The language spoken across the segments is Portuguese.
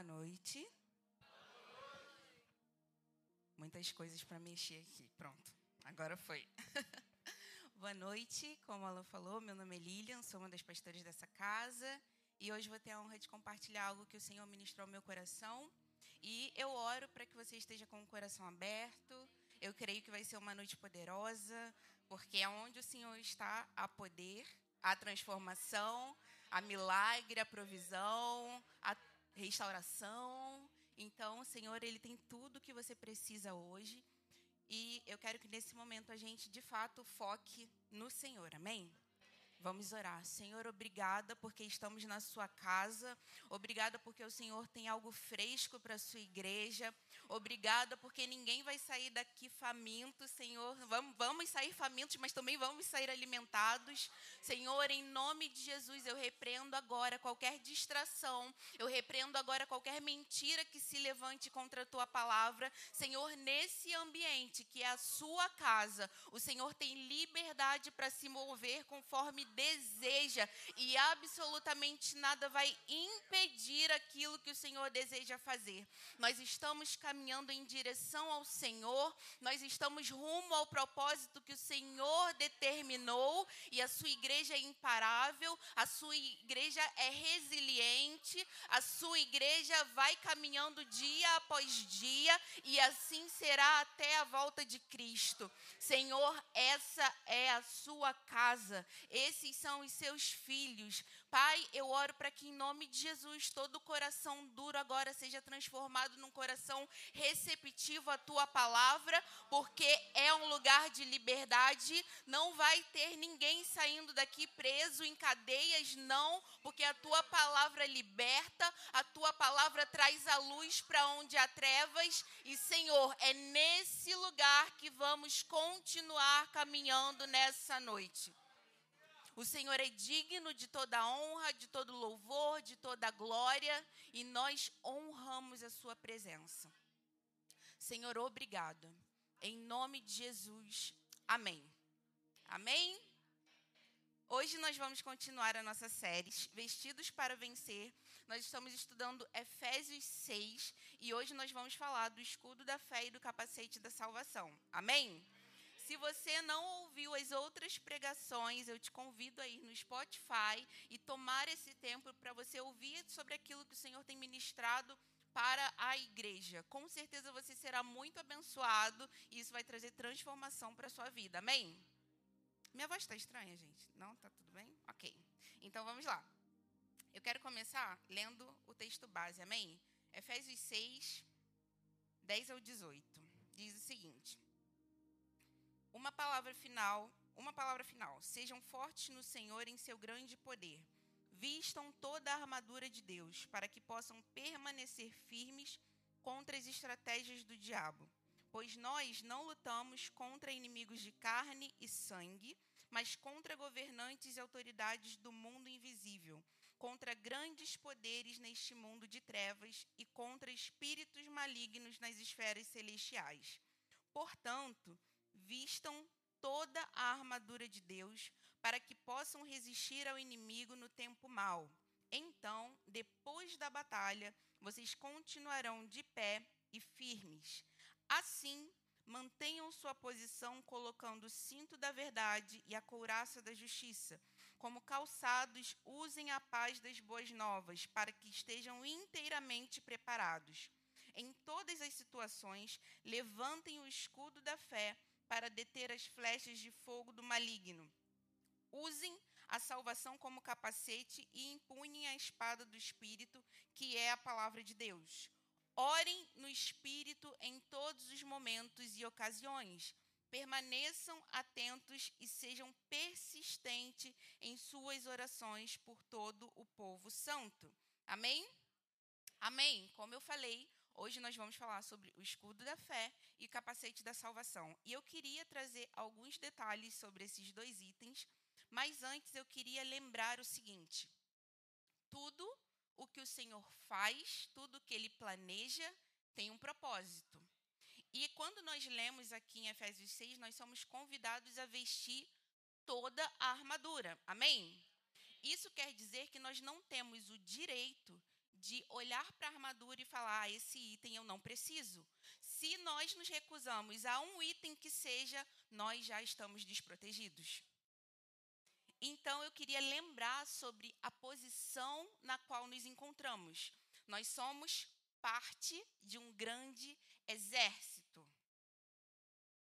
Boa noite. Muitas coisas para mexer aqui. Pronto, agora foi. Boa noite, como ela falou, meu nome é Lilian, sou uma das pastoras dessa casa e hoje vou ter a honra de compartilhar algo que o Senhor ministrou ao meu coração. E eu oro para que você esteja com o coração aberto. Eu creio que vai ser uma noite poderosa, porque é onde o Senhor está a poder, a transformação, a milagre, a provisão, a restauração. Então, o Senhor, ele tem tudo o que você precisa hoje. E eu quero que nesse momento a gente, de fato, foque no Senhor. Amém? Vamos orar. Senhor, obrigada porque estamos na sua casa. Obrigada porque o Senhor tem algo fresco para a sua igreja. Obrigada porque ninguém vai sair daqui faminto, Senhor. Vamos, vamos sair famintos, mas também vamos sair alimentados. Senhor, em nome de Jesus, eu repreendo agora qualquer distração. Eu repreendo agora qualquer mentira que se levante contra a tua palavra. Senhor, nesse ambiente que é a sua casa, o Senhor tem liberdade para se mover conforme deseja e absolutamente nada vai impedir aquilo que o Senhor deseja fazer. Nós estamos caminhando em direção ao Senhor, nós estamos rumo ao propósito que o Senhor determinou e a sua igreja é imparável, a sua igreja é resiliente, a sua igreja vai caminhando dia após dia e assim será até a volta de Cristo. Senhor, essa é a sua casa. Esse esses são os seus filhos. Pai, eu oro para que, em nome de Jesus, todo coração duro agora seja transformado num coração receptivo à tua palavra, porque é um lugar de liberdade. Não vai ter ninguém saindo daqui preso em cadeias, não, porque a tua palavra liberta, a tua palavra traz a luz para onde há trevas. E, Senhor, é nesse lugar que vamos continuar caminhando nessa noite. O Senhor é digno de toda honra, de todo louvor, de toda glória, e nós honramos a Sua presença. Senhor, obrigado. Em nome de Jesus. Amém. Amém. Hoje nós vamos continuar a nossa série Vestidos para Vencer. Nós estamos estudando Efésios 6 e hoje nós vamos falar do escudo da fé e do capacete da salvação. Amém? Se você não ouviu as outras pregações, eu te convido a ir no Spotify e tomar esse tempo para você ouvir sobre aquilo que o Senhor tem ministrado para a igreja. Com certeza você será muito abençoado e isso vai trazer transformação para a sua vida. Amém? Minha voz está estranha, gente. Não? Tá tudo bem? Ok. Então vamos lá. Eu quero começar lendo o texto base. Amém? Efésios 6, 10 ao 18. Diz o seguinte. Uma palavra final, uma palavra final. Sejam fortes no Senhor em seu grande poder. Vistam toda a armadura de Deus, para que possam permanecer firmes contra as estratégias do diabo. Pois nós não lutamos contra inimigos de carne e sangue, mas contra governantes e autoridades do mundo invisível, contra grandes poderes neste mundo de trevas e contra espíritos malignos nas esferas celestiais. Portanto, vistam toda a armadura de Deus para que possam resistir ao inimigo no tempo mau. Então, depois da batalha, vocês continuarão de pé e firmes. Assim, mantenham sua posição colocando o cinto da verdade e a couraça da justiça. Como calçados, usem a paz das boas novas para que estejam inteiramente preparados. Em todas as situações, levantem o escudo da fé para deter as flechas de fogo do maligno. Usem a salvação como capacete e empunhem a espada do Espírito, que é a palavra de Deus. Orem no Espírito em todos os momentos e ocasiões. Permaneçam atentos e sejam persistentes em suas orações por todo o povo santo. Amém? Amém. Como eu falei, Hoje nós vamos falar sobre o escudo da fé e capacete da salvação. E eu queria trazer alguns detalhes sobre esses dois itens, mas antes eu queria lembrar o seguinte: tudo o que o Senhor faz, tudo o que ele planeja, tem um propósito. E quando nós lemos aqui em Efésios 6, nós somos convidados a vestir toda a armadura. Amém? Isso quer dizer que nós não temos o direito de olhar para a armadura e falar: ah, esse item eu não preciso. Se nós nos recusamos a um item que seja, nós já estamos desprotegidos. Então eu queria lembrar sobre a posição na qual nos encontramos. Nós somos parte de um grande exército.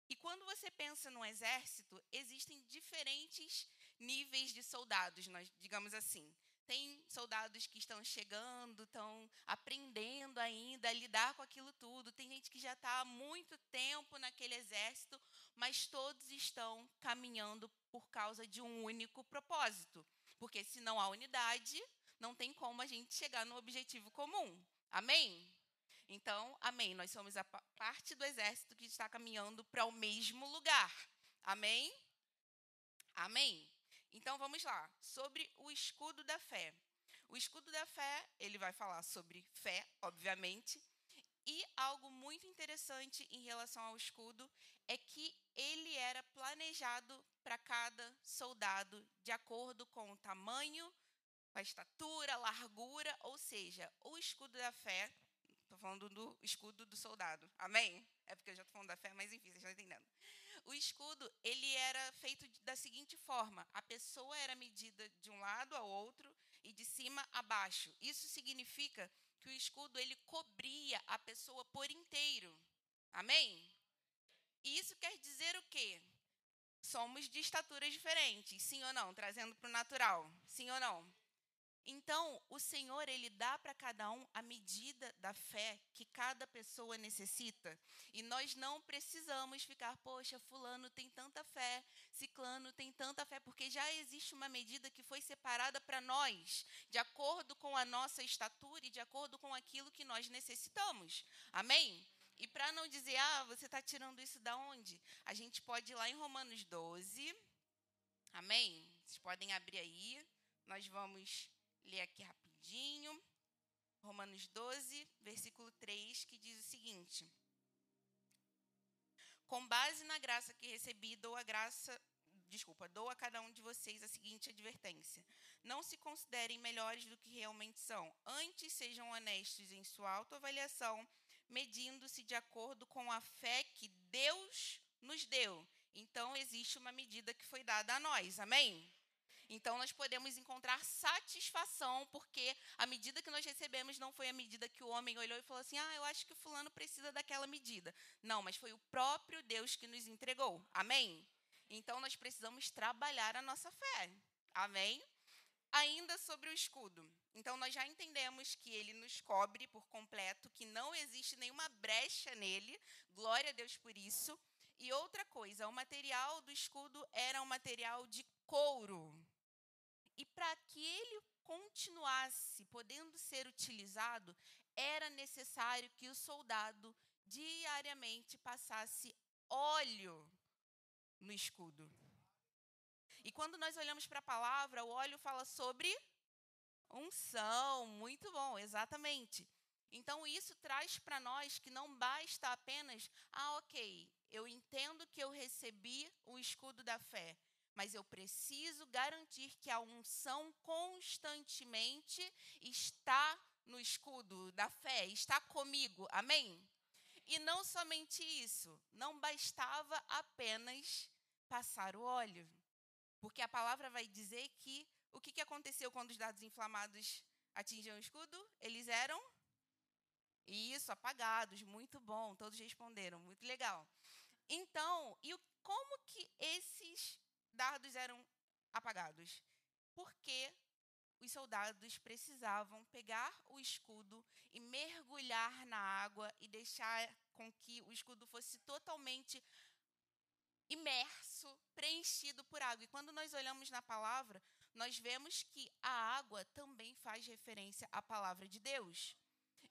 E quando você pensa no exército, existem diferentes níveis de soldados, nós digamos assim. Tem soldados que estão chegando, estão aprendendo ainda a lidar com aquilo tudo. Tem gente que já está há muito tempo naquele exército, mas todos estão caminhando por causa de um único propósito. Porque se não há unidade, não tem como a gente chegar no objetivo comum. Amém? Então, amém. Nós somos a parte do exército que está caminhando para o mesmo lugar. Amém? Amém. Então vamos lá, sobre o escudo da fé. O escudo da fé, ele vai falar sobre fé, obviamente, e algo muito interessante em relação ao escudo é que ele era planejado para cada soldado de acordo com o tamanho, a estatura, a largura, ou seja, o escudo da fé. Estou falando do escudo do soldado. Amém? É porque eu já estou falando da fé, mas enfim, vocês estão entendendo. O escudo, ele era feito da seguinte forma: a pessoa era medida de um lado ao outro e de cima a baixo. Isso significa que o escudo ele cobria a pessoa por inteiro. Amém? E isso quer dizer o quê? Somos de estaturas diferentes, sim ou não? Trazendo para o natural, sim ou não? Então, o Senhor, ele dá para cada um a medida da fé que cada pessoa necessita. E nós não precisamos ficar, poxa, fulano tem tanta fé, ciclano tem tanta fé, porque já existe uma medida que foi separada para nós, de acordo com a nossa estatura e de acordo com aquilo que nós necessitamos. Amém? E para não dizer, ah, você está tirando isso da onde? A gente pode ir lá em Romanos 12. Amém? Vocês podem abrir aí. Nós vamos ler aqui rapidinho. Romanos 12, versículo 3, que diz o seguinte: Com base na graça que recebi, dou a graça, desculpa, dou a cada um de vocês a seguinte advertência: Não se considerem melhores do que realmente são, antes sejam honestos em sua autoavaliação, medindo-se de acordo com a fé que Deus nos deu. Então existe uma medida que foi dada a nós. Amém? Então, nós podemos encontrar satisfação, porque a medida que nós recebemos não foi a medida que o homem olhou e falou assim: ah, eu acho que Fulano precisa daquela medida. Não, mas foi o próprio Deus que nos entregou. Amém? Então, nós precisamos trabalhar a nossa fé. Amém? Ainda sobre o escudo. Então, nós já entendemos que ele nos cobre por completo, que não existe nenhuma brecha nele. Glória a Deus por isso. E outra coisa, o material do escudo era um material de couro. E para que ele continuasse podendo ser utilizado, era necessário que o soldado diariamente passasse óleo no escudo. E quando nós olhamos para a palavra, o óleo fala sobre unção, muito bom, exatamente. Então isso traz para nós que não basta apenas, ah, ok, eu entendo que eu recebi o escudo da fé, mas eu preciso garantir que a unção constantemente está no escudo da fé, está comigo. Amém? E não somente isso, não bastava apenas passar o óleo. Porque a palavra vai dizer que o que, que aconteceu quando os dados inflamados atingiam o escudo? Eles eram isso, apagados, muito bom, todos responderam, muito legal. Então, e como que esses dardos eram apagados? Porque os soldados precisavam pegar o escudo e mergulhar na água e deixar com que o escudo fosse totalmente imerso, preenchido por água. E quando nós olhamos na palavra, nós vemos que a água também faz referência à palavra de Deus.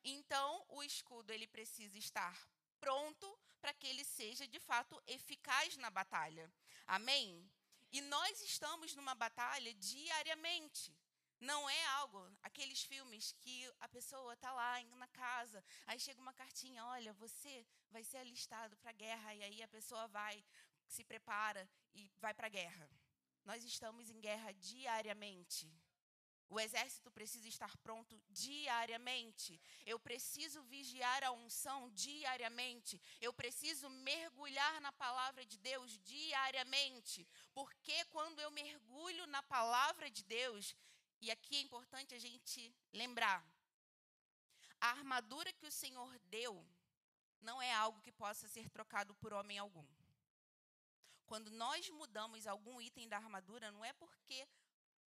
Então, o escudo ele precisa estar pronto para que ele seja de fato eficaz na batalha. Amém? E nós estamos numa batalha diariamente. Não é algo, aqueles filmes que a pessoa está lá na casa, aí chega uma cartinha, olha, você vai ser alistado para a guerra, e aí a pessoa vai, se prepara e vai para a guerra. Nós estamos em guerra diariamente. O exército precisa estar pronto diariamente. Eu preciso vigiar a unção diariamente. Eu preciso mergulhar na palavra de Deus diariamente. Porque quando eu mergulho na palavra de Deus, e aqui é importante a gente lembrar, a armadura que o Senhor deu não é algo que possa ser trocado por homem algum. Quando nós mudamos algum item da armadura, não é porque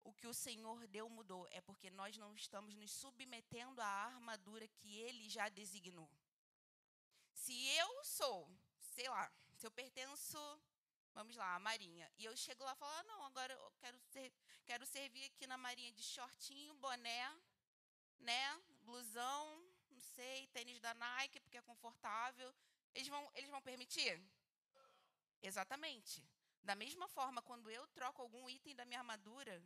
o que o Senhor deu mudou, é porque nós não estamos nos submetendo à armadura que ele já designou. Se eu sou, sei lá, se eu pertenço, vamos lá, à Marinha, e eu chego lá e falo, ah, não, agora eu quero, ser, quero servir aqui na Marinha de shortinho, boné, né, blusão, não sei, tênis da Nike, porque é confortável, eles vão, eles vão permitir? Exatamente. Da mesma forma, quando eu troco algum item da minha armadura,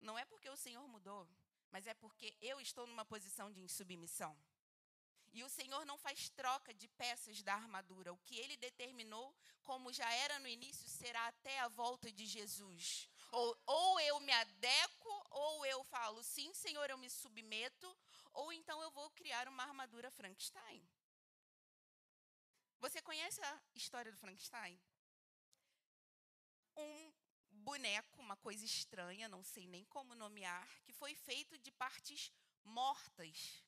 não é porque o Senhor mudou, mas é porque eu estou numa posição de insubmissão. E o Senhor não faz troca de peças da armadura. O que ele determinou, como já era no início, será até a volta de Jesus. Ou, ou eu me adequo, ou eu falo, sim, Senhor, eu me submeto, ou então eu vou criar uma armadura Frankenstein. Você conhece a história do Frankenstein? Um boneco, uma coisa estranha, não sei nem como nomear, que foi feito de partes mortas.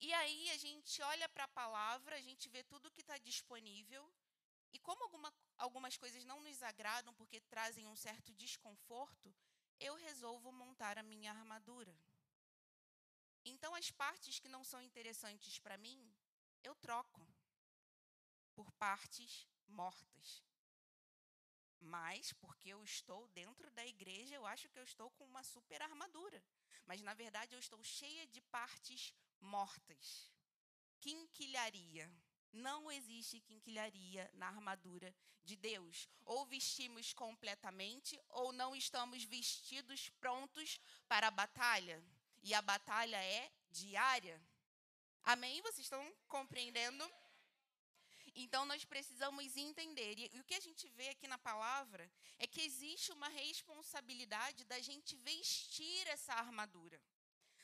E aí a gente olha para a palavra, a gente vê tudo que está disponível, e como alguma, algumas coisas não nos agradam porque trazem um certo desconforto, eu resolvo montar a minha armadura. Então, as partes que não são interessantes para mim, eu troco por partes mortas. Mas, porque eu estou dentro da igreja, eu acho que eu estou com uma super armadura. Mas, na verdade, eu estou cheia de partes mortas. Quinquilharia. Não existe quinquilharia na armadura de Deus. Ou vestimos completamente, ou não estamos vestidos prontos para a batalha. E a batalha é diária. Amém? Vocês estão compreendendo? Então nós precisamos entender. E o que a gente vê aqui na palavra é que existe uma responsabilidade da gente vestir essa armadura.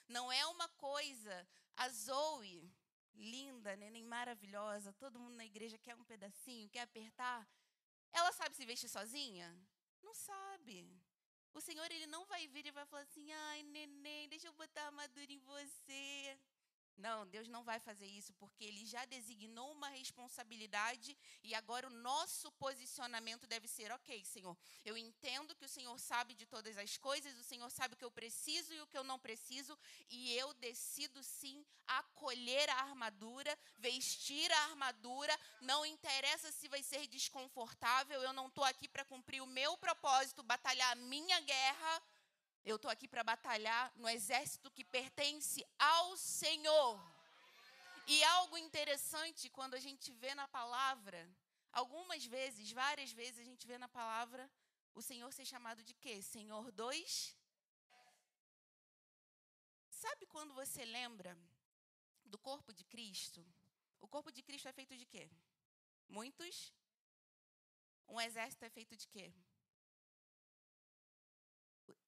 Não é uma coisa, a Zoe, linda, né, nem maravilhosa, todo mundo na igreja quer um pedacinho, quer apertar. Ela sabe se vestir sozinha? Não sabe. O Senhor ele não vai vir e vai falar assim: "Ai, neném, deixa eu botar a armadura em você". Não, Deus não vai fazer isso, porque Ele já designou uma responsabilidade e agora o nosso posicionamento deve ser: ok, Senhor, eu entendo que o Senhor sabe de todas as coisas, o Senhor sabe o que eu preciso e o que eu não preciso, e eu decido sim acolher a armadura, vestir a armadura, não interessa se vai ser desconfortável, eu não estou aqui para cumprir o meu propósito, batalhar a minha guerra eu estou aqui para batalhar no exército que pertence ao Senhor. E algo interessante quando a gente vê na palavra, algumas vezes, várias vezes, a gente vê na palavra o Senhor ser chamado de quê? Senhor dos. Sabe quando você lembra do corpo de Cristo? O corpo de Cristo é feito de quê? Muitos. Um exército é feito de quê?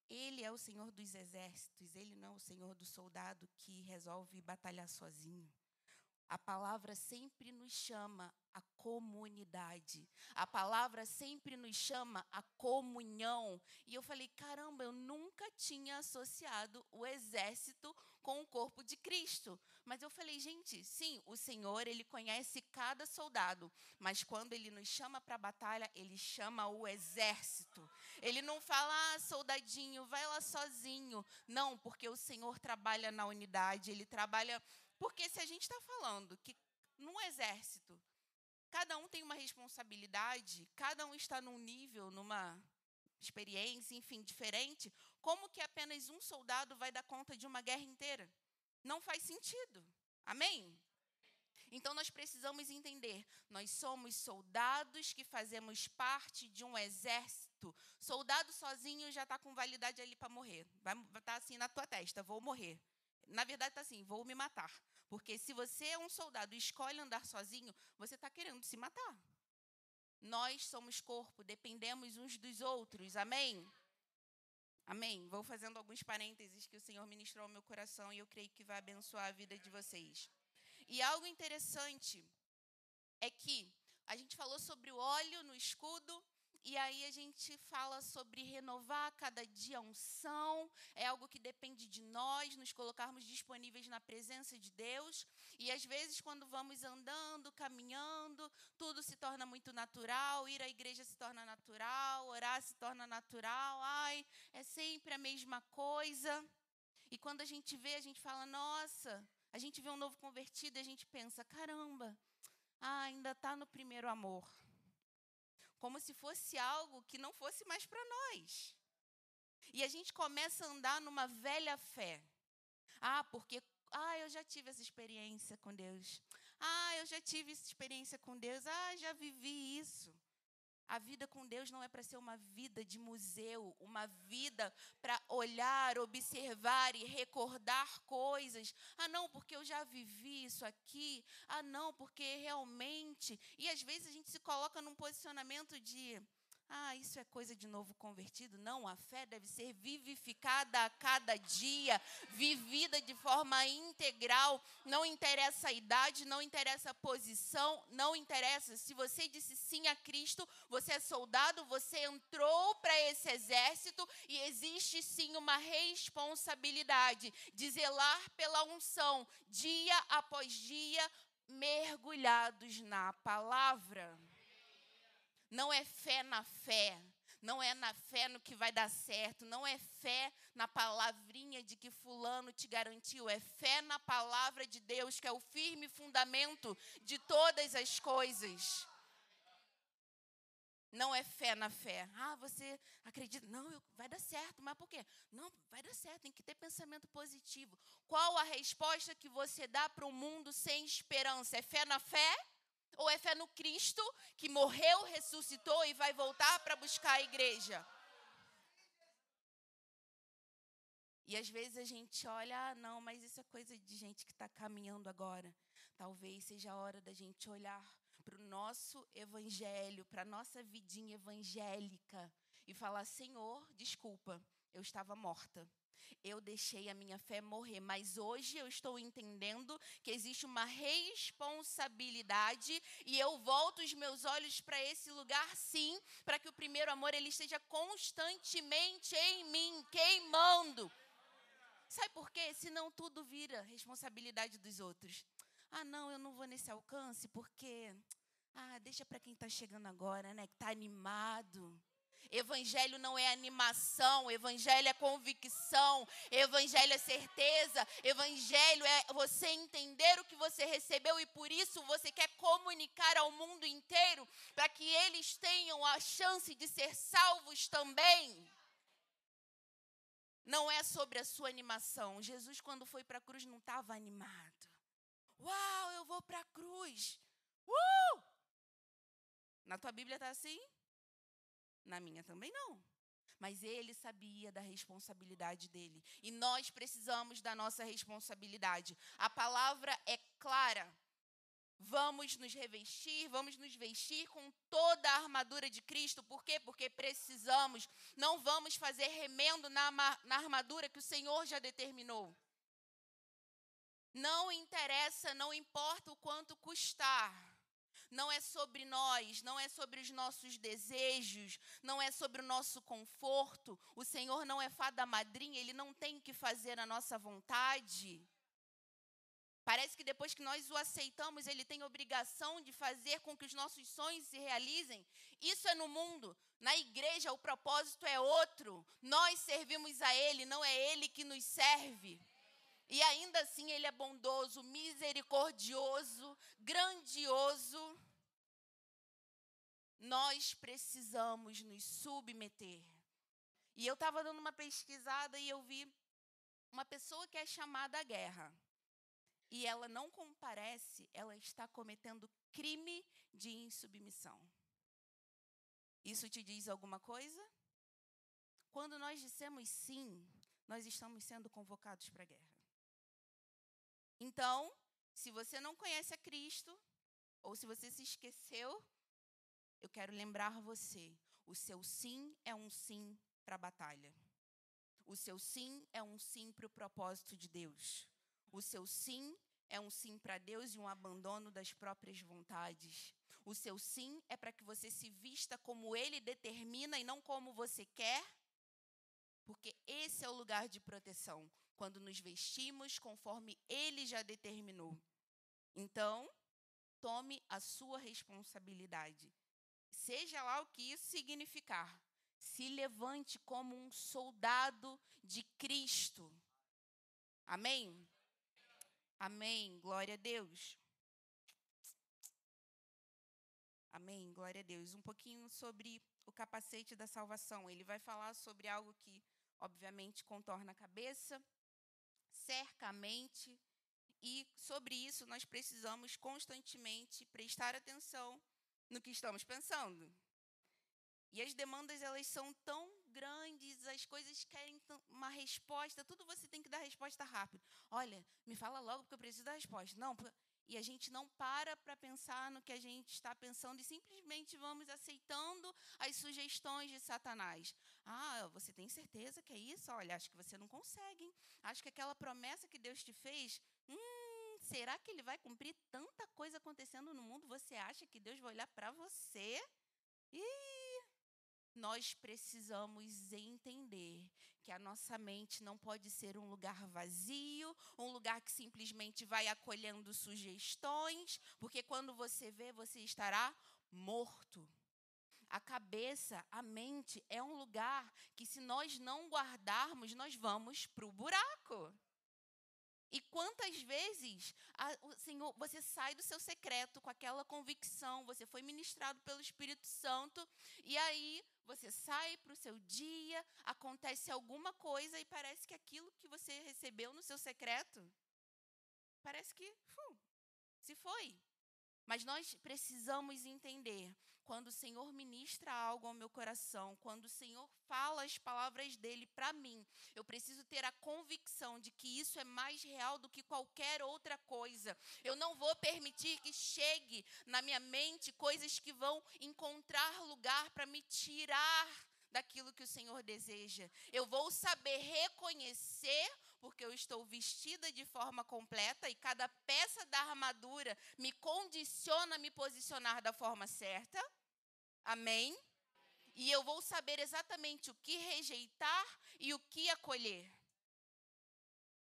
Ele é o Senhor dos exércitos, ele não é o Senhor do soldado que resolve batalhar sozinho. A palavra sempre nos chama a comunidade. A palavra sempre nos chama a comunhão. E eu falei: caramba, eu nunca tinha associado o exército com o corpo de Cristo. Mas eu falei: gente, sim, o Senhor, ele conhece cada soldado. Mas quando ele nos chama para a batalha, ele chama o exército. Ele não fala, ah, soldadinho, vai lá sozinho. Não, porque o Senhor trabalha na unidade, ele trabalha porque se a gente está falando que num exército, cada um tem uma responsabilidade, cada um está num nível, numa experiência, enfim, diferente, como que apenas um soldado vai dar conta de uma guerra inteira? Não faz sentido. Amém? Então nós precisamos entender, nós somos soldados que fazemos parte de um exército. Soldado sozinho já está com validade ali para morrer. Vai estar tá assim na tua testa, vou morrer. Na verdade, está assim: vou me matar. Porque se você é um soldado e escolhe andar sozinho, você está querendo se matar. Nós somos corpo, dependemos uns dos outros, amém? Amém? Vou fazendo alguns parênteses que o Senhor ministrou ao meu coração e eu creio que vai abençoar a vida de vocês. E algo interessante é que a gente falou sobre o óleo no escudo, e aí a gente fala sobre renovar cada dia a unção, é algo que depende de nós, nos colocarmos disponíveis na presença de Deus. E às vezes, quando vamos andando, caminhando, tudo se torna muito natural, ir à igreja se torna natural, orar se torna natural, ai, é sempre a mesma coisa. E quando a gente vê, a gente fala, nossa, a gente vê um novo convertido e a gente pensa, caramba, ah, ainda está no primeiro amor como se fosse algo que não fosse mais para nós. E a gente começa a andar numa velha fé. Ah, porque ah, eu já tive essa experiência com Deus. Ah, eu já tive essa experiência com Deus. Ah, já vivi isso. A vida com Deus não é para ser uma vida de museu, uma vida para olhar, observar e recordar coisas. Ah, não, porque eu já vivi isso aqui. Ah, não, porque realmente. E às vezes a gente se coloca num posicionamento de ah, isso é coisa de novo convertido. Não, a fé deve ser vivificada a cada dia, vivida de forma integral. Não interessa a idade, não interessa a posição, não interessa. Se você disse sim a Cristo, você é soldado, você entrou para esse exército e existe sim uma responsabilidade de zelar pela unção, dia após dia, mergulhados na palavra. Não é fé na fé. Não é na fé no que vai dar certo. Não é fé na palavrinha de que Fulano te garantiu. É fé na palavra de Deus, que é o firme fundamento de todas as coisas. Não é fé na fé. Ah, você acredita? Não, eu, vai dar certo. Mas por quê? Não, vai dar certo. Tem que ter pensamento positivo. Qual a resposta que você dá para um mundo sem esperança? É fé na fé? Ou é fé no Cristo que morreu, ressuscitou e vai voltar para buscar a igreja? E às vezes a gente olha, ah, não, mas isso é coisa de gente que está caminhando agora. Talvez seja a hora da gente olhar para o nosso evangelho, para a nossa vidinha evangélica e falar: Senhor, desculpa, eu estava morta eu deixei a minha fé morrer, mas hoje eu estou entendendo que existe uma responsabilidade e eu volto os meus olhos para esse lugar sim, para que o primeiro amor ele esteja constantemente em mim, queimando. Sabe por quê? Senão tudo vira responsabilidade dos outros. Ah, não, eu não vou nesse alcance porque ah, deixa para quem está chegando agora, né, que está animado. Evangelho não é animação, evangelho é convicção, evangelho é certeza, evangelho é você entender o que você recebeu e por isso você quer comunicar ao mundo inteiro para que eles tenham a chance de ser salvos também. Não é sobre a sua animação. Jesus, quando foi para a cruz, não estava animado. Uau, eu vou para a cruz. Uh! Na tua Bíblia está assim? Na minha também não. Mas ele sabia da responsabilidade dele. E nós precisamos da nossa responsabilidade. A palavra é clara. Vamos nos revestir, vamos nos vestir com toda a armadura de Cristo. Por quê? Porque precisamos. Não vamos fazer remendo na, na armadura que o Senhor já determinou. Não interessa, não importa o quanto custar não é sobre nós, não é sobre os nossos desejos, não é sobre o nosso conforto. O Senhor não é fada madrinha, ele não tem que fazer a nossa vontade. Parece que depois que nós o aceitamos, ele tem obrigação de fazer com que os nossos sonhos se realizem. Isso é no mundo. Na igreja, o propósito é outro. Nós servimos a ele, não é ele que nos serve. E ainda assim ele é bondoso, misericordioso, grandioso. Nós precisamos nos submeter. E eu estava dando uma pesquisada e eu vi uma pessoa que é chamada à guerra. E ela não comparece, ela está cometendo crime de insubmissão. Isso te diz alguma coisa? Quando nós dissemos sim, nós estamos sendo convocados para a guerra. Então, se você não conhece a Cristo, ou se você se esqueceu, eu quero lembrar você: o seu sim é um sim para a batalha. O seu sim é um sim para o propósito de Deus. O seu sim é um sim para Deus e um abandono das próprias vontades. O seu sim é para que você se vista como Ele determina e não como você quer. Porque esse é o lugar de proteção, quando nos vestimos conforme Ele já determinou. Então, tome a sua responsabilidade. Seja lá o que isso significar. Se levante como um soldado de Cristo. Amém? Amém. Glória a Deus. Amém. Glória a Deus. Um pouquinho sobre o capacete da salvação. Ele vai falar sobre algo que, obviamente, contorna a cabeça, cerca a mente, e sobre isso nós precisamos constantemente prestar atenção no que estamos pensando. E as demandas elas são tão grandes, as coisas querem uma resposta, tudo você tem que dar resposta rápido. Olha, me fala logo porque eu preciso da resposta. Não, e a gente não para para pensar no que a gente está pensando e simplesmente vamos aceitando as sugestões de Satanás. Ah, você tem certeza que é isso? Olha, acho que você não consegue. Acho que aquela promessa que Deus te fez, hum, será que ele vai cumprir tanta coisa acontecendo no mundo? Você acha que Deus vai olhar para você? Ih, nós precisamos entender que a nossa mente não pode ser um lugar vazio, um lugar que simplesmente vai acolhendo sugestões, porque quando você vê, você estará morto. A cabeça, a mente, é um lugar que, se nós não guardarmos, nós vamos para o buraco. E quantas vezes a, o Senhor, você sai do seu secreto com aquela convicção, você foi ministrado pelo Espírito Santo, e aí você sai para o seu dia, acontece alguma coisa e parece que aquilo que você recebeu no seu secreto, parece que fu, se foi. Mas nós precisamos entender quando o Senhor ministra algo ao meu coração, quando o Senhor fala as palavras dele para mim, eu preciso ter a convicção de que isso é mais real do que qualquer outra coisa. Eu não vou permitir que chegue na minha mente coisas que vão encontrar lugar para me tirar daquilo que o Senhor deseja. Eu vou saber reconhecer porque eu estou vestida de forma completa e cada peça da armadura me condiciona a me posicionar da forma certa. Amém? E eu vou saber exatamente o que rejeitar e o que acolher.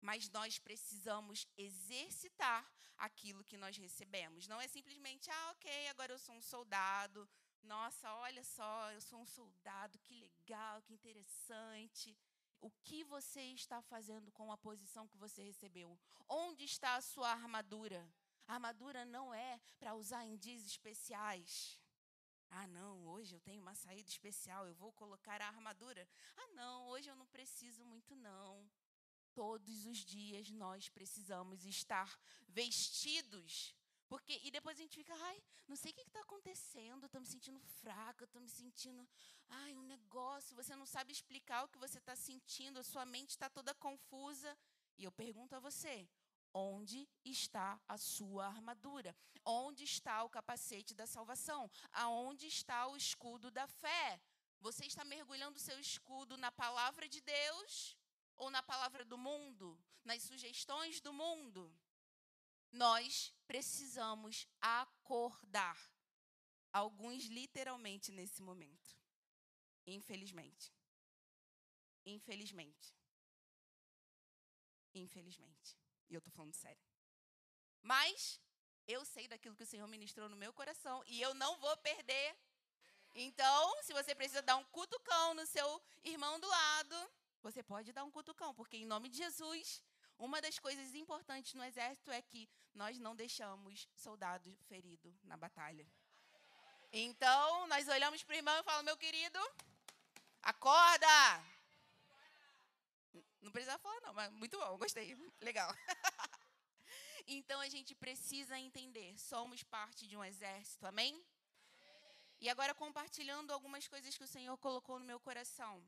Mas nós precisamos exercitar aquilo que nós recebemos. Não é simplesmente, ah, ok, agora eu sou um soldado. Nossa, olha só, eu sou um soldado, que legal, que interessante. O que você está fazendo com a posição que você recebeu? Onde está a sua armadura? A armadura não é para usar em dias especiais. Ah, não, hoje eu tenho uma saída especial, eu vou colocar a armadura. Ah, não, hoje eu não preciso muito, não. Todos os dias nós precisamos estar vestidos porque, e depois a gente fica, ai, não sei o que está acontecendo, estou me sentindo fraca, estou me sentindo, ai, um negócio, você não sabe explicar o que você está sentindo, a sua mente está toda confusa. E eu pergunto a você, onde está a sua armadura? Onde está o capacete da salvação? Aonde está o escudo da fé? Você está mergulhando seu escudo na palavra de Deus ou na palavra do mundo? Nas sugestões do mundo? Nós precisamos acordar. Alguns literalmente nesse momento. Infelizmente. Infelizmente. Infelizmente. E eu estou falando sério. Mas eu sei daquilo que o Senhor ministrou no meu coração e eu não vou perder. Então, se você precisa dar um cutucão no seu irmão do lado, você pode dar um cutucão, porque em nome de Jesus, uma das coisas importantes no exército é que nós não deixamos soldado ferido na batalha. Então, nós olhamos para o irmão e falamos, meu querido, acorda! Não precisa falar, não, mas muito bom, gostei. Legal. então, a gente precisa entender, somos parte de um exército, amém? E agora, compartilhando algumas coisas que o Senhor colocou no meu coração.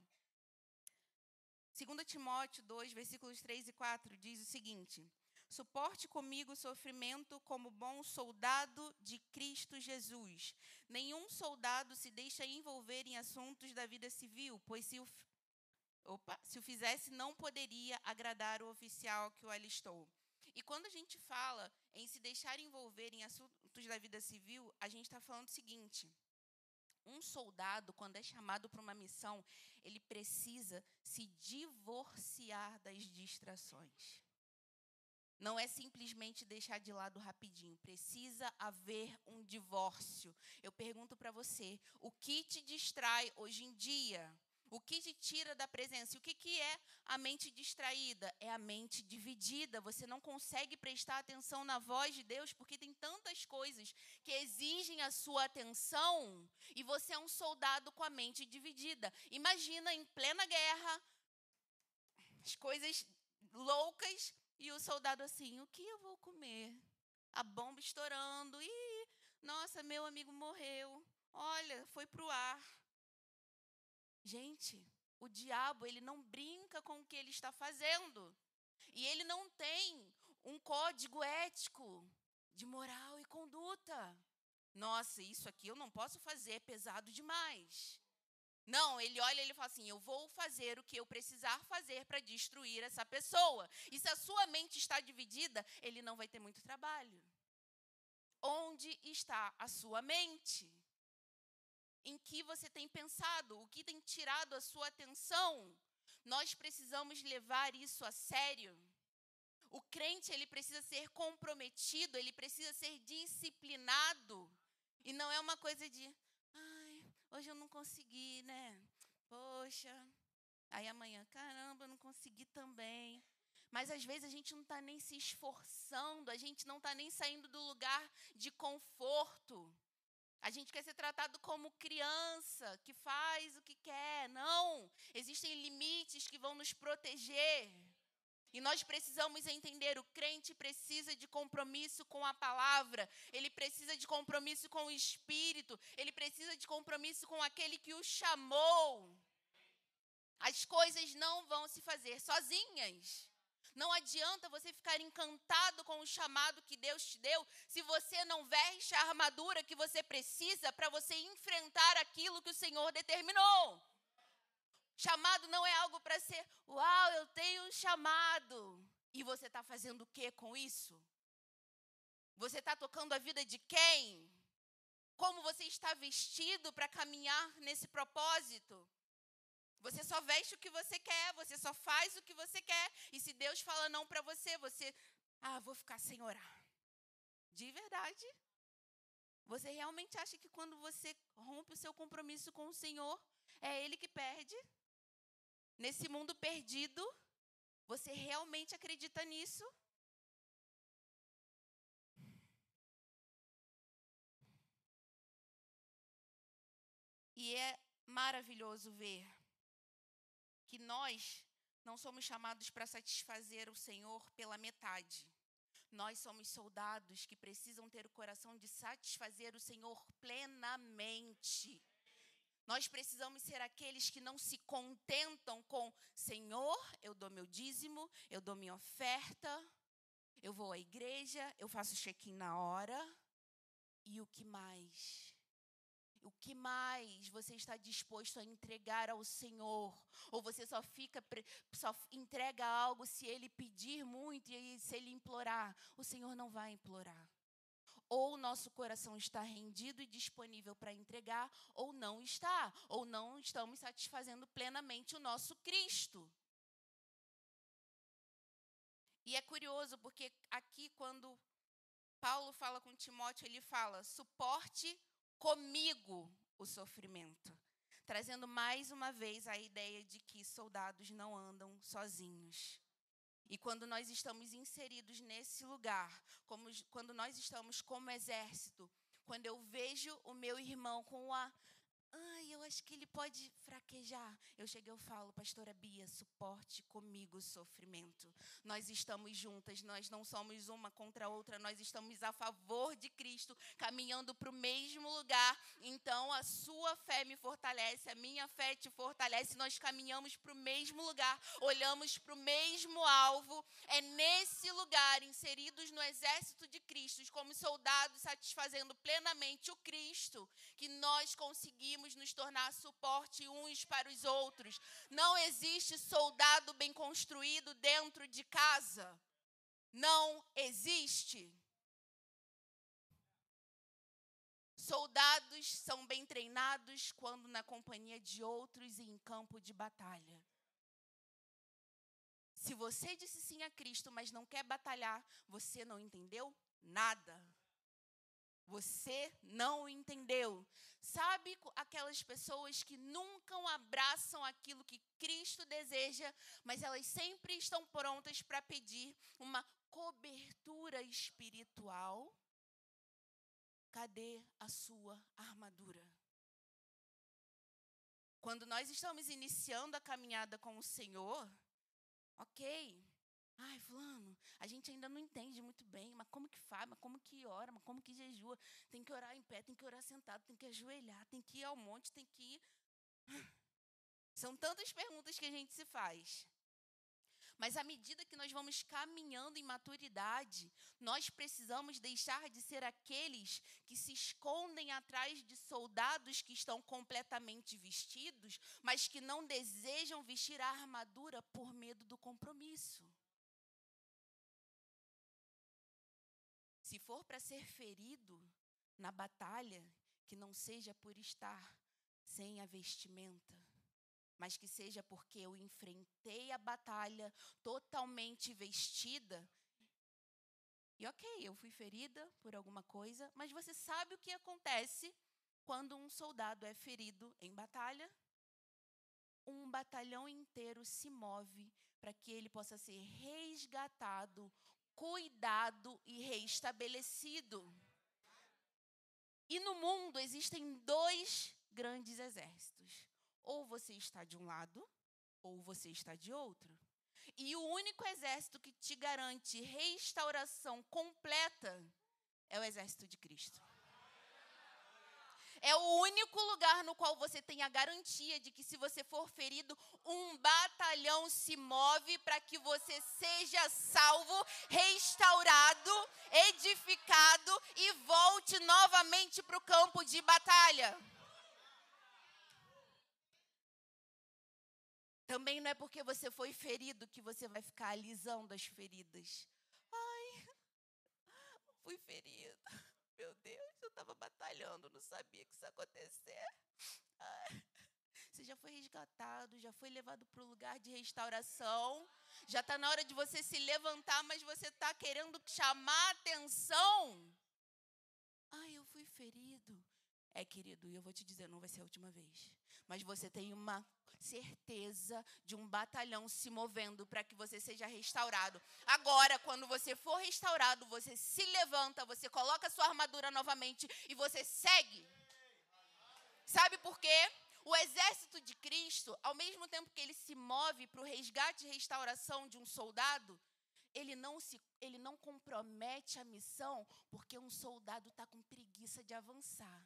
2 Timóteo 2, versículos 3 e 4 diz o seguinte: Suporte comigo o sofrimento como bom soldado de Cristo Jesus. Nenhum soldado se deixa envolver em assuntos da vida civil, pois se o opa, se o fizesse, não poderia agradar o oficial que o alistou. E quando a gente fala em se deixar envolver em assuntos da vida civil, a gente está falando o seguinte: um soldado, quando é chamado para uma missão, ele precisa se divorciar das distrações. Não é simplesmente deixar de lado rapidinho, precisa haver um divórcio. Eu pergunto para você: o que te distrai hoje em dia? O que te tira da presença? O que, que é a mente distraída? É a mente dividida. Você não consegue prestar atenção na voz de Deus porque tem tantas coisas que exigem a sua atenção e você é um soldado com a mente dividida. Imagina em plena guerra, as coisas loucas e o soldado assim: o que eu vou comer? A bomba estourando. e nossa, meu amigo morreu. Olha, foi para o ar. Gente, o diabo, ele não brinca com o que ele está fazendo. E ele não tem um código ético de moral e conduta. Nossa, isso aqui eu não posso fazer, é pesado demais. Não, ele olha e ele fala assim: eu vou fazer o que eu precisar fazer para destruir essa pessoa. E se a sua mente está dividida, ele não vai ter muito trabalho. Onde está a sua mente? Em que você tem pensado, o que tem tirado a sua atenção. Nós precisamos levar isso a sério. O crente, ele precisa ser comprometido, ele precisa ser disciplinado. E não é uma coisa de, ai, hoje eu não consegui, né? Poxa. Aí amanhã, caramba, eu não consegui também. Mas às vezes a gente não está nem se esforçando, a gente não está nem saindo do lugar de conforto. A gente quer ser tratado como criança que faz o que quer. Não. Existem limites que vão nos proteger. E nós precisamos entender: o crente precisa de compromisso com a palavra, ele precisa de compromisso com o Espírito, ele precisa de compromisso com aquele que o chamou. As coisas não vão se fazer sozinhas. Não adianta você ficar encantado com o chamado que Deus te deu se você não veste a armadura que você precisa para você enfrentar aquilo que o Senhor determinou. Chamado não é algo para ser, uau, eu tenho um chamado. E você está fazendo o que com isso? Você está tocando a vida de quem? Como você está vestido para caminhar nesse propósito? Você só veste o que você quer, você só faz o que você quer. E se Deus fala não para você, você, ah, vou ficar sem orar. De verdade. Você realmente acha que quando você rompe o seu compromisso com o Senhor, é Ele que perde? Nesse mundo perdido, você realmente acredita nisso? E é maravilhoso ver que nós não somos chamados para satisfazer o Senhor pela metade. Nós somos soldados que precisam ter o coração de satisfazer o Senhor plenamente. Nós precisamos ser aqueles que não se contentam com Senhor, eu dou meu dízimo, eu dou minha oferta, eu vou à igreja, eu faço check-in na hora. E o que mais? O que mais você está disposto a entregar ao Senhor? Ou você só fica só entrega algo se ele pedir muito e se ele implorar? O Senhor não vai implorar. Ou o nosso coração está rendido e disponível para entregar, ou não está, ou não estamos satisfazendo plenamente o nosso Cristo. E é curioso porque aqui quando Paulo fala com Timóteo, ele fala: suporte comigo o sofrimento, trazendo mais uma vez a ideia de que soldados não andam sozinhos. E quando nós estamos inseridos nesse lugar, como, quando nós estamos como exército, quando eu vejo o meu irmão com a Ai, eu acho que ele pode fraquejar. Eu chego e falo, pastora Bia, suporte comigo o sofrimento. Nós estamos juntas, nós não somos uma contra a outra, nós estamos a favor de Cristo, caminhando para o mesmo lugar. Então, a sua fé me fortalece, a minha fé te fortalece. Nós caminhamos para o mesmo lugar, olhamos para o mesmo alvo. É nesse lugar, inseridos no exército de Cristo, como soldados satisfazendo plenamente o Cristo, que nós conseguimos conseguimos nos tornar suporte uns para os outros. Não existe soldado bem construído dentro de casa. Não existe. Soldados são bem treinados quando na companhia de outros e em campo de batalha. Se você disse sim a Cristo, mas não quer batalhar, você não entendeu nada. Você não entendeu. Sabe aquelas pessoas que nunca abraçam aquilo que Cristo deseja, mas elas sempre estão prontas para pedir uma cobertura espiritual? Cadê a sua armadura? Quando nós estamos iniciando a caminhada com o Senhor, ok, Ai, fulano, a gente ainda não entende muito bem, mas como que faz, mas como que ora, mas como que jejua? Tem que orar em pé, tem que orar sentado, tem que ajoelhar, tem que ir ao monte, tem que ir. São tantas perguntas que a gente se faz. Mas à medida que nós vamos caminhando em maturidade, nós precisamos deixar de ser aqueles que se escondem atrás de soldados que estão completamente vestidos, mas que não desejam vestir a armadura por medo do compromisso. Se for para ser ferido na batalha, que não seja por estar sem a vestimenta, mas que seja porque eu enfrentei a batalha totalmente vestida. E ok, eu fui ferida por alguma coisa, mas você sabe o que acontece quando um soldado é ferido em batalha? Um batalhão inteiro se move para que ele possa ser resgatado cuidado e reestabelecido. E no mundo existem dois grandes exércitos. Ou você está de um lado, ou você está de outro. E o único exército que te garante restauração completa é o exército de Cristo. É o único lugar no qual você tem a garantia de que, se você for ferido, um batalhão se move para que você seja salvo, restaurado, edificado e volte novamente para o campo de batalha. Também não é porque você foi ferido que você vai ficar alisando as feridas. Ai, fui ferido. Meu Deus, eu estava batalhando, não sabia que isso ia acontecer. Ai. Você já foi resgatado, já foi levado para o lugar de restauração. Já está na hora de você se levantar, mas você está querendo chamar atenção. Ai, eu fui ferido. É, querido, e eu vou te dizer, não vai ser a última vez. Mas você tem uma certeza de um batalhão se movendo para que você seja restaurado. Agora, quando você for restaurado, você se levanta, você coloca sua armadura novamente e você segue. Sabe por quê? O exército de Cristo, ao mesmo tempo que ele se move para o resgate e restauração de um soldado, ele não, se, ele não compromete a missão porque um soldado está com preguiça de avançar.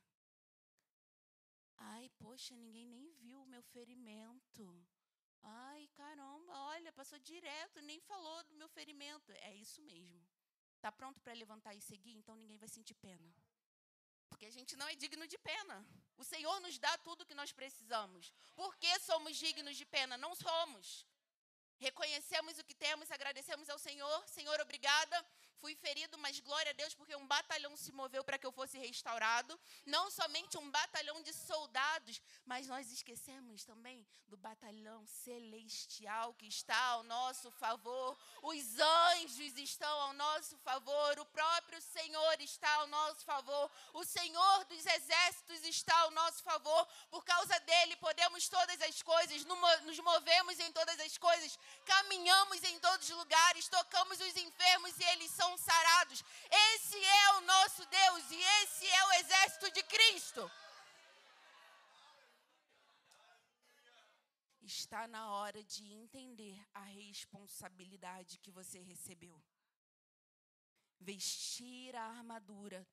Ai, poxa, ninguém nem viu o meu ferimento. Ai, caramba, olha, passou direto, nem falou do meu ferimento. É isso mesmo. Está pronto para levantar e seguir? Então ninguém vai sentir pena. Porque a gente não é digno de pena. O Senhor nos dá tudo o que nós precisamos. Por que somos dignos de pena? Não somos. Reconhecemos o que temos, agradecemos ao Senhor. Senhor, obrigada. Fui ferido, mas glória a Deus, porque um batalhão se moveu para que eu fosse restaurado. Não somente um batalhão de soldados, mas nós esquecemos também do batalhão celestial que está ao nosso favor. Os anjos estão ao nosso favor. O próprio Senhor está ao nosso favor. O Senhor dos exércitos está ao nosso favor. Por causa dele, podemos todas as coisas, nos movemos em todas as coisas caminhamos em todos os lugares, tocamos os enfermos e eles são sarados. Esse é o nosso Deus e esse é o exército de Cristo. Está na hora de entender a responsabilidade que você recebeu. Vestir a armadura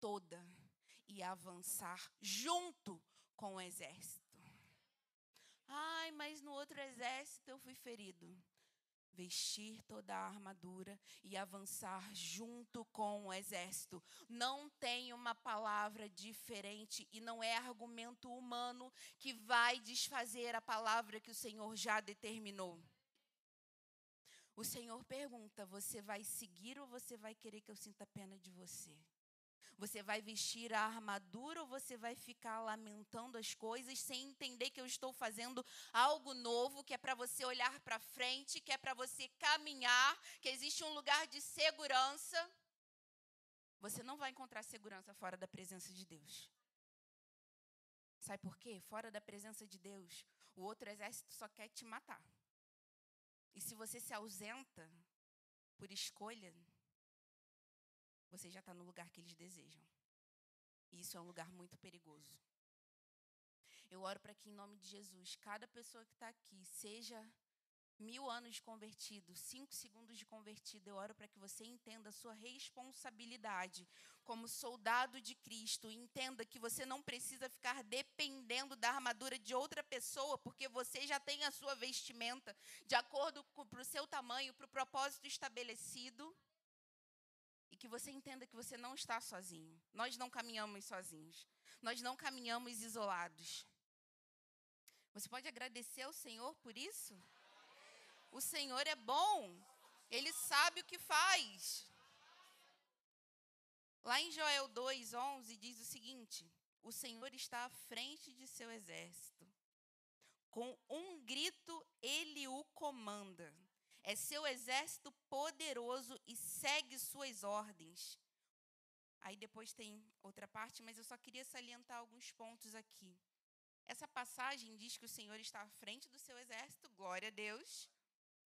toda e avançar junto com o exército. Ai, mas no outro exército eu fui ferido. Vestir toda a armadura e avançar junto com o exército. Não tem uma palavra diferente e não é argumento humano que vai desfazer a palavra que o Senhor já determinou. O Senhor pergunta: você vai seguir ou você vai querer que eu sinta pena de você? Você vai vestir a armadura ou você vai ficar lamentando as coisas sem entender que eu estou fazendo algo novo, que é para você olhar para frente, que é para você caminhar, que existe um lugar de segurança? Você não vai encontrar segurança fora da presença de Deus. Sabe por quê? Fora da presença de Deus, o outro exército só quer te matar. E se você se ausenta por escolha, você já está no lugar que eles desejam. E isso é um lugar muito perigoso. Eu oro para que, em nome de Jesus, cada pessoa que está aqui, seja mil anos de convertido, cinco segundos de convertido, eu oro para que você entenda a sua responsabilidade como soldado de Cristo. Entenda que você não precisa ficar dependendo da armadura de outra pessoa, porque você já tem a sua vestimenta de acordo com o seu tamanho, para o propósito estabelecido. E que você entenda que você não está sozinho. Nós não caminhamos sozinhos. Nós não caminhamos isolados. Você pode agradecer ao Senhor por isso? O Senhor é bom. Ele sabe o que faz. Lá em Joel 2:11 diz o seguinte: O Senhor está à frente de seu exército. Com um grito ele o comanda. É seu exército poderoso e segue suas ordens. Aí depois tem outra parte, mas eu só queria salientar alguns pontos aqui. Essa passagem diz que o Senhor está à frente do seu exército, glória a Deus.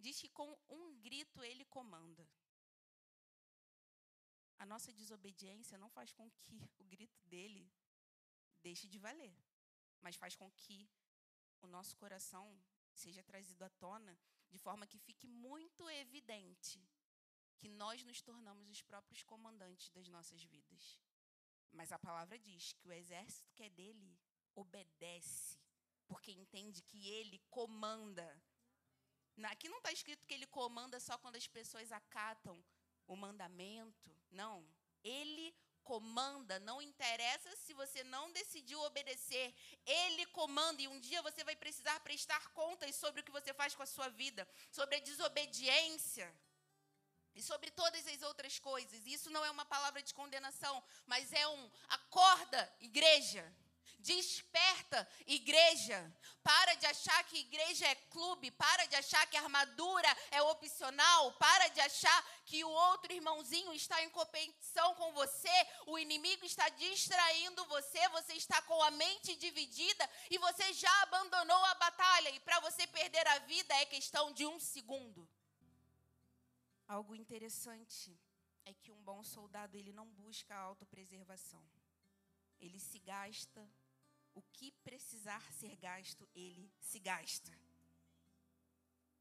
Diz que com um grito ele comanda. A nossa desobediência não faz com que o grito dele deixe de valer, mas faz com que o nosso coração seja trazido à tona de forma que fique muito evidente que nós nos tornamos os próprios comandantes das nossas vidas. Mas a palavra diz que o exército que é dele obedece, porque entende que ele comanda. Aqui não está escrito que ele comanda só quando as pessoas acatam o mandamento. Não. Ele comanda, não interessa se você não decidiu obedecer. Ele comanda e um dia você vai precisar prestar contas sobre o que você faz com a sua vida, sobre a desobediência e sobre todas as outras coisas. Isso não é uma palavra de condenação, mas é um acorda, igreja. Desperta, igreja. Para de achar que igreja é clube. Para de achar que armadura é opcional. Para de achar que o outro irmãozinho está em competição com você. O inimigo está distraindo você. Você está com a mente dividida e você já abandonou a batalha. E para você perder a vida é questão de um segundo. Algo interessante é que um bom soldado ele não busca autopreservação. Ele se gasta o que precisar ser gasto, ele se gasta.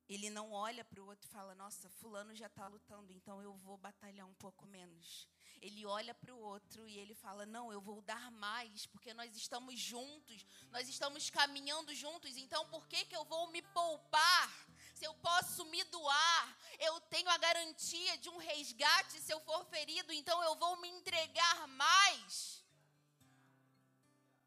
Ele não olha para o outro e fala: Nossa, Fulano já está lutando, então eu vou batalhar um pouco menos. Ele olha para o outro e ele fala: Não, eu vou dar mais, porque nós estamos juntos, nós estamos caminhando juntos, então por que, que eu vou me poupar? Se eu posso me doar, eu tenho a garantia de um resgate se eu for ferido, então eu vou me entregar mais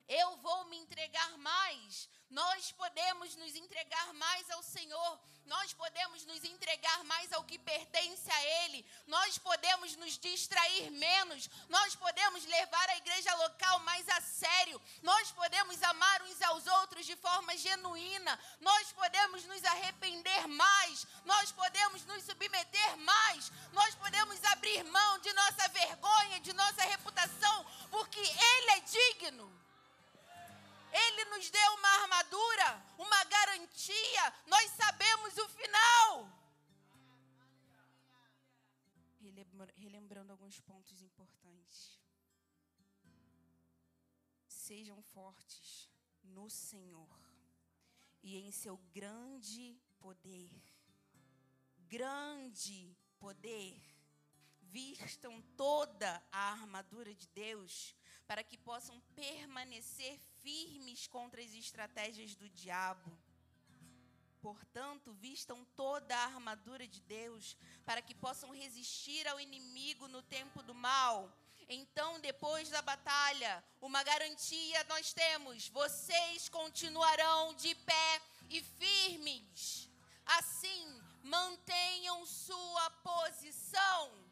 eu vou me entregar mais. Nós podemos nos entregar mais ao Senhor, nós podemos nos entregar mais ao que pertence a Ele, nós podemos nos distrair menos, nós podemos levar a igreja local mais a sério, nós podemos amar uns aos outros de forma genuína, nós podemos nos arrepender mais, nós podemos nos submeter mais, nós podemos abrir mão de nossa garantia. Nós sabemos o final. Relembrando alguns pontos importantes. Sejam fortes no Senhor e em seu grande poder. Grande poder. Vistam toda a armadura de Deus para que possam permanecer firmes contra as estratégias do diabo. Portanto, vistam toda a armadura de Deus, para que possam resistir ao inimigo no tempo do mal. Então, depois da batalha, uma garantia nós temos: vocês continuarão de pé e firmes. Assim, mantenham sua posição